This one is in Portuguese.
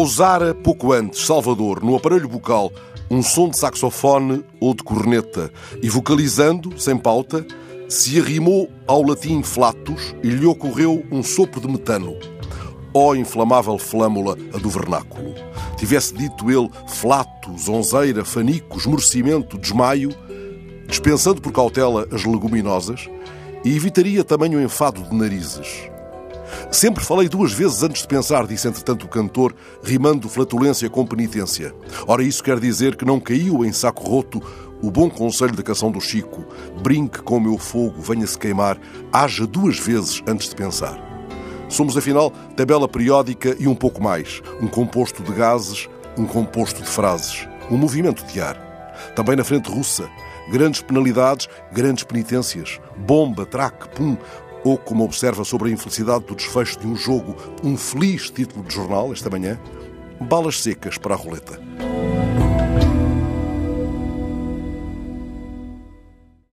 Usara pouco antes, Salvador, no aparelho bucal, um som de saxofone ou de corneta e vocalizando, sem pauta, se arrimou ao latim flatus e lhe ocorreu um sopro de metano. Ó oh, inflamável flâmula a do vernáculo! Tivesse dito ele flatus, onzeira, fanico, esmorecimento, desmaio, dispensando por cautela as leguminosas, e evitaria também o enfado de narizes. Sempre falei duas vezes antes de pensar, disse entretanto o cantor, rimando flatulência com penitência. Ora, isso quer dizer que não caiu em saco roto o bom conselho da canção do Chico: brinque com o meu fogo, venha-se queimar, haja duas vezes antes de pensar. Somos, afinal, tabela periódica e um pouco mais. Um composto de gases, um composto de frases, um movimento de ar. Também na frente russa, grandes penalidades, grandes penitências, bomba, traque, pum, ou, como observa sobre a infelicidade do desfecho de um jogo, um feliz título de jornal esta manhã, balas secas para a roleta.